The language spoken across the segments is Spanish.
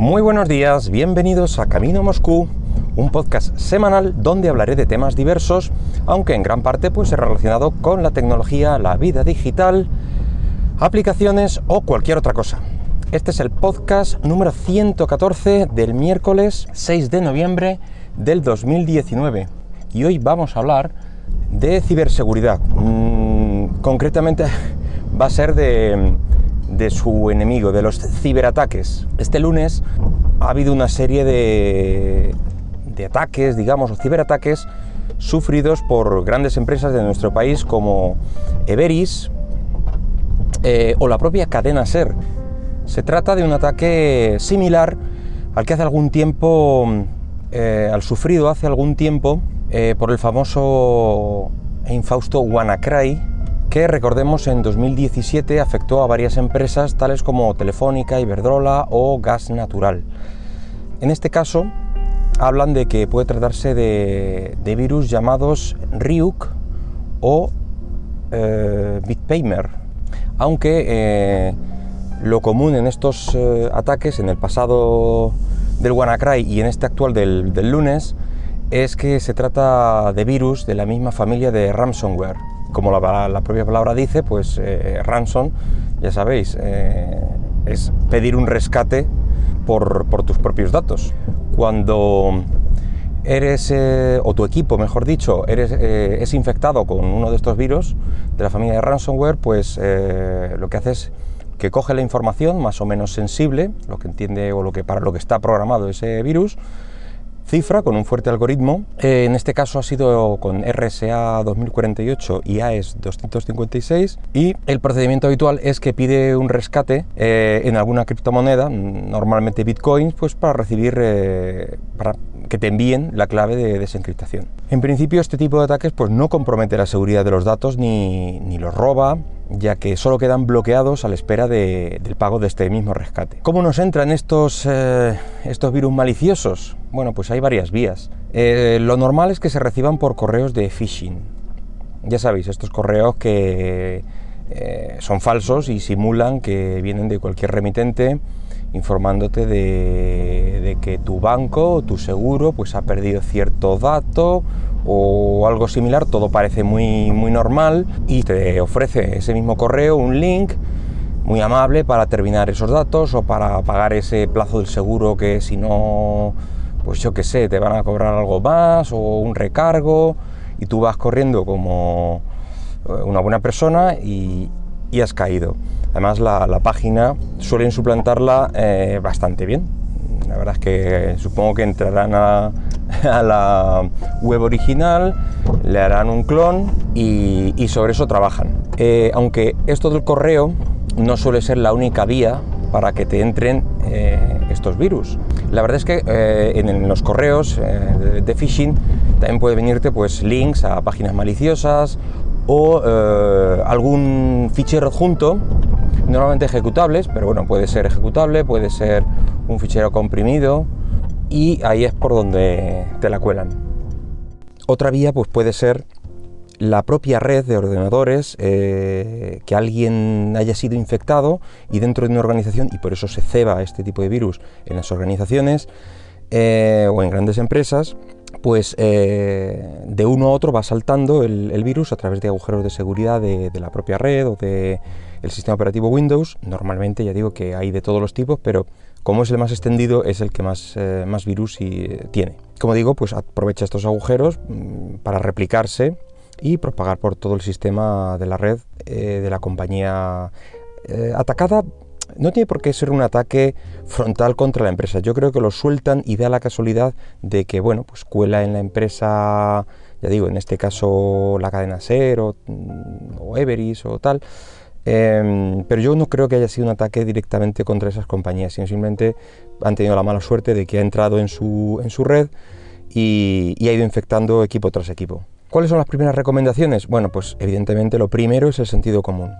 Muy buenos días, bienvenidos a Camino Moscú, un podcast semanal donde hablaré de temas diversos, aunque en gran parte pues relacionado con la tecnología, la vida digital, aplicaciones o cualquier otra cosa. Este es el podcast número 114 del miércoles 6 de noviembre del 2019 y hoy vamos a hablar de ciberseguridad. Mm, concretamente va a ser de, de su enemigo, de los ciberataques. Este lunes ha habido una serie de, de ataques, digamos, o ciberataques sufridos por grandes empresas de nuestro país como Everis eh, o la propia cadena SER. Se trata de un ataque similar al que hace algún tiempo, eh, al sufrido hace algún tiempo eh, por el famoso e infausto WannaCry, que recordemos en 2017 afectó a varias empresas tales como Telefónica, Iberdrola o Gas Natural. En este caso, hablan de que puede tratarse de, virus llamados Ryuk o eh, Bitpaymer, aunque eh, lo común en estos eh, ataques, en el pasado del WannaCry y en este actual del, lunes, es que se trata de virus de la misma familia de ransomware como la, propia palabra dice, pues eh, ransom, ya sabéis, eh, es pedir un rescate por, tus propios datos. Cuando eres, eh, o tu equipo, mejor dicho, eres, es infectado con uno de estos virus de la familia de ransomware, pues lo que hace es que coge la información más o menos sensible, lo que entiende o lo que para lo que está programado ese virus, cifra con un fuerte algoritmo. Eh, en este caso ha sido con RSA 2048 y AES 256 y el procedimiento habitual es que pide un rescate eh, en alguna criptomoneda, normalmente bitcoins, pues para recibir, eh, para que te envíen la clave de desencriptación. En principio este tipo de ataques pues no compromete la seguridad de los datos ni, ni los roba ya que solo quedan bloqueados a la espera del pago de este mismo rescate. ¿Cómo nos entran estos, estos virus maliciosos? Bueno, pues hay varias vías. Eh, lo normal es que se reciban por correos de phishing. Ya sabéis, estos correos que eh, son falsos y simulan que vienen de cualquier remitente informándote de, que tu banco o tu seguro pues ha perdido cierto dato o algo similar, todo parece muy, muy normal y te ofrece ese mismo correo un link muy amable para terminar esos datos o para pagar ese plazo del seguro que si no, pues yo qué sé, te van a cobrar algo más o un recargo y tú vas corriendo como eh, una buena persona y, has caído. Además la, página suelen suplantarla eh, bastante bien. La verdad es que supongo que entrarán a, la web original, le harán un clon y, sobre eso trabajan. Eh, aunque esto del correo no suele ser la única vía para que te entren estos virus. La verdad es que eh, en, los correos de, phishing también puede venirte pues links a páginas maliciosas o algún fichero adjunto, normalmente ejecutables, pero bueno, puede ser ejecutable, puede ser un fichero comprimido, y ahí es por donde te la cuelan. Otra vía pues puede ser la propia red de ordenadores eh, que alguien haya sido infectado y dentro de una organización, y por eso se ceba este tipo de virus en las organizaciones eh, o en grandes empresas, pues eh, de uno a otro va saltando el, virus a través de agujeros de seguridad de, de la propia red o del el sistema operativo Windows. Normalmente ya digo que hay de todos los tipos, pero como es el más extendido, es el que más, más virus eh, tiene. Como digo, pues aprovecha estos agujeros mm, para replicarse y propagar por todo el sistema de la red eh, de la compañía atacada. No tiene por qué ser un ataque frontal contra la empresa. Yo creo que lo sueltan y da la casualidad de que, bueno, pues cuela en la empresa, ya digo, en este caso la cadena SER o, mm, o Everis o tal, Em, pero yo no creo que haya sido un ataque directamente contra esas compañías, sino simplemente han tenido la mala suerte de que ha entrado en su, en su red y, ha ido infectando equipo tras equipo. ¿Cuáles son las primeras recomendaciones? Bueno, pues evidentemente lo primero es el sentido común.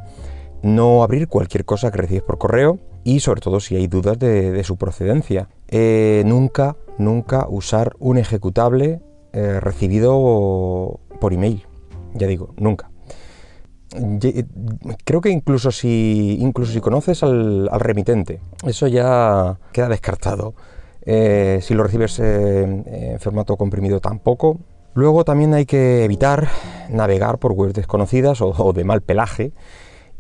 No abrir cualquier cosa que recibes por correo y sobre todo si hay dudas de, su procedencia. Eh, nunca, nunca usar un ejecutable eh, recibido por email. Ya digo, nunca. creo que incluso si, incluso si conoces al, remitente, eso ya queda descartado. Eh, si lo recibes en formato comprimido tampoco. Luego también hay que evitar navegar por webs desconocidas o de mal pelaje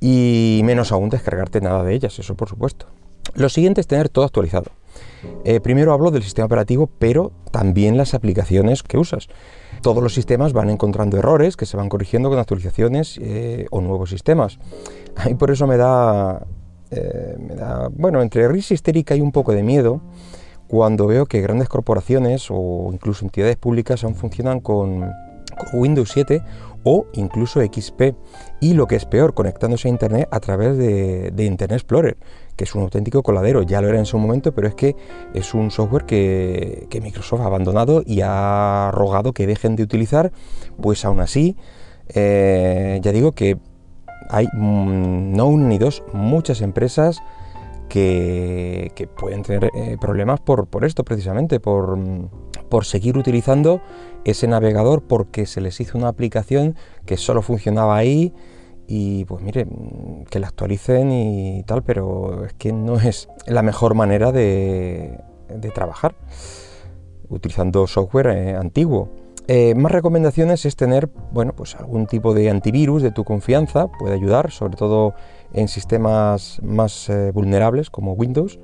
y menos aún descargarte nada de ellas, eso por supuesto. Lo siguiente es tener todo actualizado. Eh, primero hablo del sistema operativo, pero también las aplicaciones que usas. Todos los sistemas van encontrando errores que se van corrigiendo con actualizaciones eh, o nuevos sistemas. Y por eso me da, eh, me da, bueno, entre risa histérica y un poco de miedo cuando veo que grandes corporaciones o incluso entidades públicas aún funcionan con Windows 7 o incluso XP y lo que es peor, conectándose a Internet a través de, Internet Explorer, que es un auténtico coladero, ya lo era en su momento, pero es que es un software que, Microsoft ha abandonado y ha rogado que dejen de utilizar, pues aún así, eh, ya digo que hay mm, no una ni dos, muchas empresas que, pueden tener eh, problemas por, por, esto precisamente, por, por seguir utilizando ese navegador porque se les hizo una aplicación que solo funcionaba ahí y pues mire, que la actualicen y tal, pero es que no es la mejor manera de, trabajar utilizando software eh, antiguo. Eh, más recomendaciones es tener, bueno, pues algún tipo de antivirus de tu confianza, puede ayudar, sobre todo en sistemas más eh, vulnerables como Windows.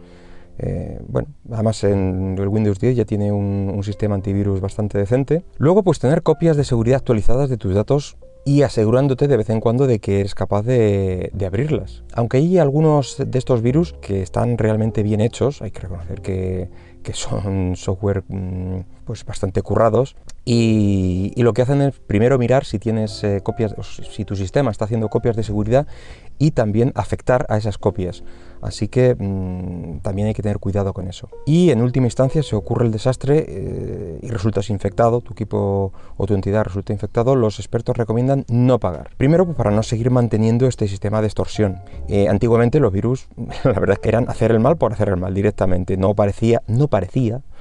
Eh, bueno, además en el Windows 10 ya tiene un, sistema antivirus bastante decente. Luego, pues tener copias de seguridad actualizadas de tus datos y asegurándote de vez en cuando de que eres capaz de, abrirlas. Aunque hay algunos de estos virus que están realmente bien hechos, hay que reconocer que, son software mm, pues bastante currados y, lo que hacen es primero mirar si tienes eh, copias, si tu sistema está haciendo copias de seguridad y también afectar a esas copias. Así que mm, también hay que tener cuidado con eso. Y en última instancia, si ocurre el desastre eh, y resultas infectado, tu equipo o tu entidad resulta infectado, los expertos recomiendan no pagar. Primero, pues, para no seguir manteniendo este sistema de extorsión. Eh, antiguamente los virus, la verdad que eran hacer el mal por hacer el mal directamente. No parecía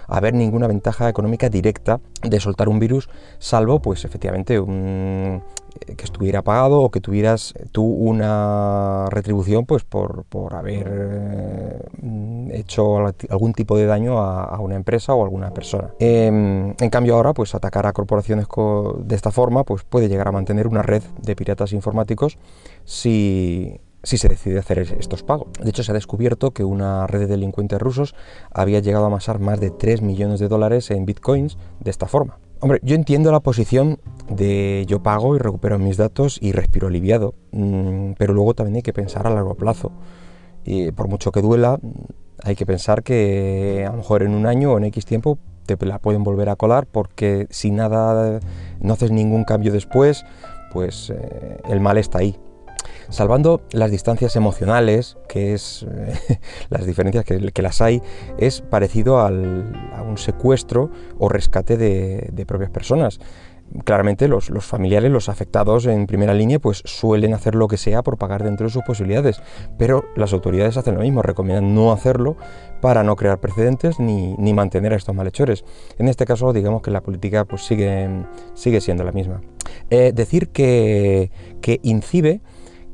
haber ninguna ventaja económica directa de soltar un virus, salvo pues efectivamente un, que estuviera pagado o que tuvieras tú una retribución pues por, haber eh, hecho algún tipo de daño a, una empresa o a alguna persona. Em, en cambio ahora pues atacar a corporaciones de esta forma pues puede llegar a mantener una red de piratas informáticos si, si se decide hacer estos pagos. De hecho, se ha descubierto que una red de delincuentes rusos había llegado a amasar más de 3 millones de dólares en bitcoins de esta forma. Hombre, yo entiendo la posición de yo pago y recupero mis datos y respiro aliviado, mm, pero luego también hay que pensar a largo plazo. Y por mucho que duela, hay que pensar que a lo mejor en un año o en X tiempo te la pueden volver a colar porque si nada, no haces ningún cambio después, pues eh, el mal está ahí. Salvando las distancias emocionales, que es eh, las diferencias que, las hay, es parecido a un secuestro o rescate de, propias personas claramente los, familiares, los afectados en primera línea, pues suelen hacer lo que sea por pagar dentro de sus posibilidades, pero las autoridades hacen lo mismo, recomiendan no hacerlo para no crear precedentes ni, mantener a estos malhechores. En este caso, digamos que la política pues sigue, sigue siendo la misma. Eh, decir que, que INCIBE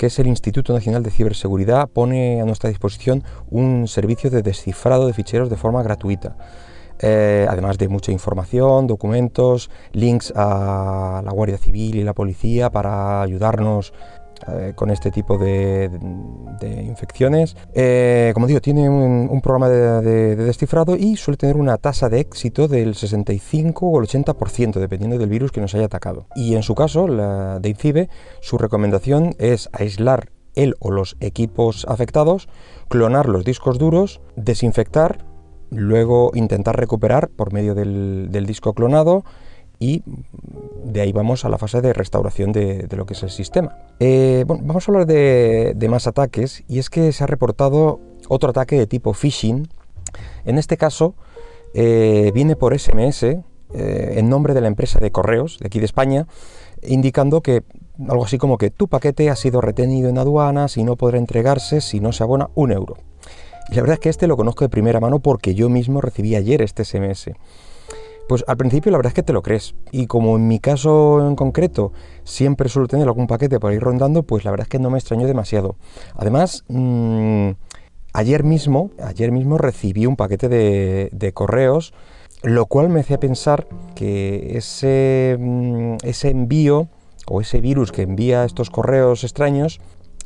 que es el Instituto Nacional de Ciberseguridad, pone a nuestra disposición un servicio de descifrado de ficheros de forma gratuita. Eh, además de mucha información, documentos, links a la Guardia Civil y la policía para ayudarnos eh, con este tipo de, infecciones. Eh, como digo, tiene un, programa de, descifrado y suele tener una tasa de éxito del 65 o el 80%, dependiendo del virus que nos haya atacado. Y en su caso, la de INCIBE, su recomendación es aislar él o los equipos afectados, clonar los discos duros, desinfectar, luego intentar recuperar por medio del disco clonado, y de ahí vamos a la fase de restauración de, lo que es el sistema. Eh, vamos a hablar de, más ataques y es que se ha reportado otro ataque de tipo phishing. En este caso eh, viene por SMS eh, en nombre de la empresa de correos de aquí de España, indicando que algo así como que tu paquete ha sido retenido en aduanas y no podrá entregarse si no se abona un euro. Y la verdad es que este lo conozco de primera mano porque yo mismo recibí ayer este SMS. Pues al principio la verdad es que te lo crees. Y como en mi caso en concreto siempre suelo tener algún paquete por ir rondando, pues la verdad es que no me extrañó demasiado. Además, mm, ayer mismo, ayer mismo recibí un paquete de, correos, lo cual me hacía pensar que ese, mm, ese envío o ese virus que envía estos correos extraños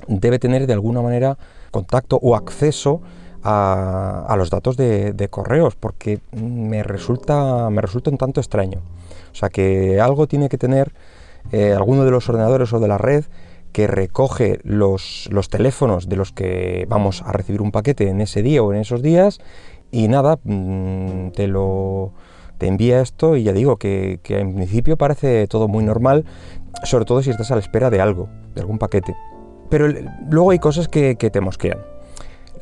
debe tener de alguna manera contacto o acceso a, los datos de, correos, porque me resulta, me resulta un tanto extraño. O sea que algo tiene que tener eh, alguno de los ordenadores o de la red que recoge los, los, teléfonos de los que vamos a recibir un paquete en ese día o en esos días y nada, mm, te lo te envía esto y ya digo que, en principio parece todo muy normal, sobre todo si estás a la espera de algo, de algún paquete. Pero luego hay cosas que, que te mosquean.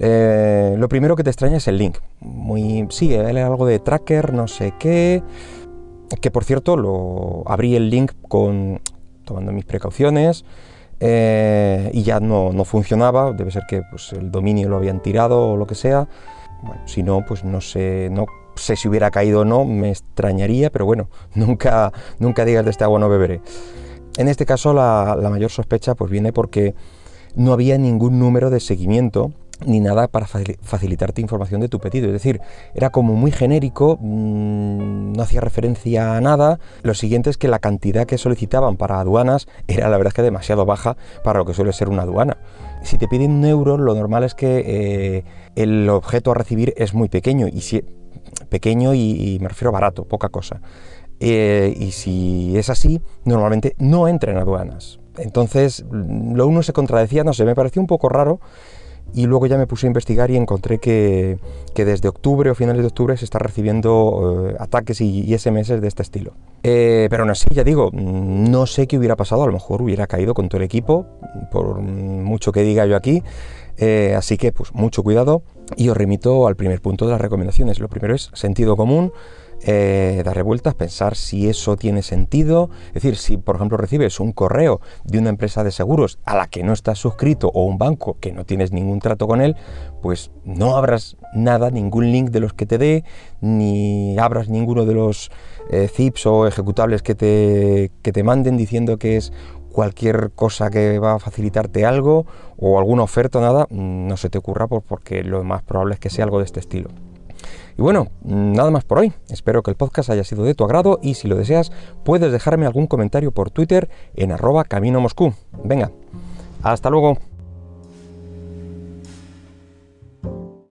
Eh, lo primero que te extraña es el link. Muy, sí, algo de tracker, no sé qué. Que por cierto, lo abrí el link con tomando mis precauciones eh, y ya no, funcionaba. Debe ser que pues, el dominio lo habían tirado o lo que sea. si no, pues no sé, no sé si hubiera caído o no, me extrañaría, pero bueno, nunca, nunca digas de este agua no beberé. En este caso, la, la mayor sospecha pues viene porque no había ningún número de seguimiento ni nada para facilitarte información de tu pedido. Es decir, era como muy genérico, mm, no hacía referencia a nada. Lo siguiente es que la cantidad que solicitaban para aduanas era la verdad que demasiado baja para lo que suele ser una aduana. Si te piden un euro, lo normal es que eh, el objeto a recibir es muy pequeño, y si, pequeño y, me refiero a barato, poca cosa. Eh, y si es así, normalmente no entra en aduanas. Entonces, lo uno se contradecía, no sé, me pareció un poco raro y luego ya me puse a investigar y encontré que, desde octubre o finales de octubre se está recibiendo eh, ataques y, SMS de este estilo. Eh, pero aún así, ya digo, no sé qué hubiera pasado, a lo mejor hubiera caído con todo el equipo, por mucho que diga yo aquí. Eh, así que, pues, mucho cuidado y os remito al primer punto de las recomendaciones. Lo primero es sentido común eh, dar revueltas, pensar si eso tiene sentido. Es decir, si por ejemplo recibes un correo de una empresa de seguros a la que no estás suscrito o un banco que no tienes ningún trato con él, pues no abras nada, ningún link de los que te dé, ni abras ninguno de los eh, zips o ejecutables que te, que te manden diciendo que es cualquier cosa que va a facilitarte algo o alguna oferta o nada, no se te ocurra porque lo más probable es que sea algo de este estilo. Y bueno, nada más por hoy. Espero que el podcast haya sido de tu agrado y si lo deseas puedes dejarme algún comentario por Twitter en arroba camino Moscú. Venga, hasta luego.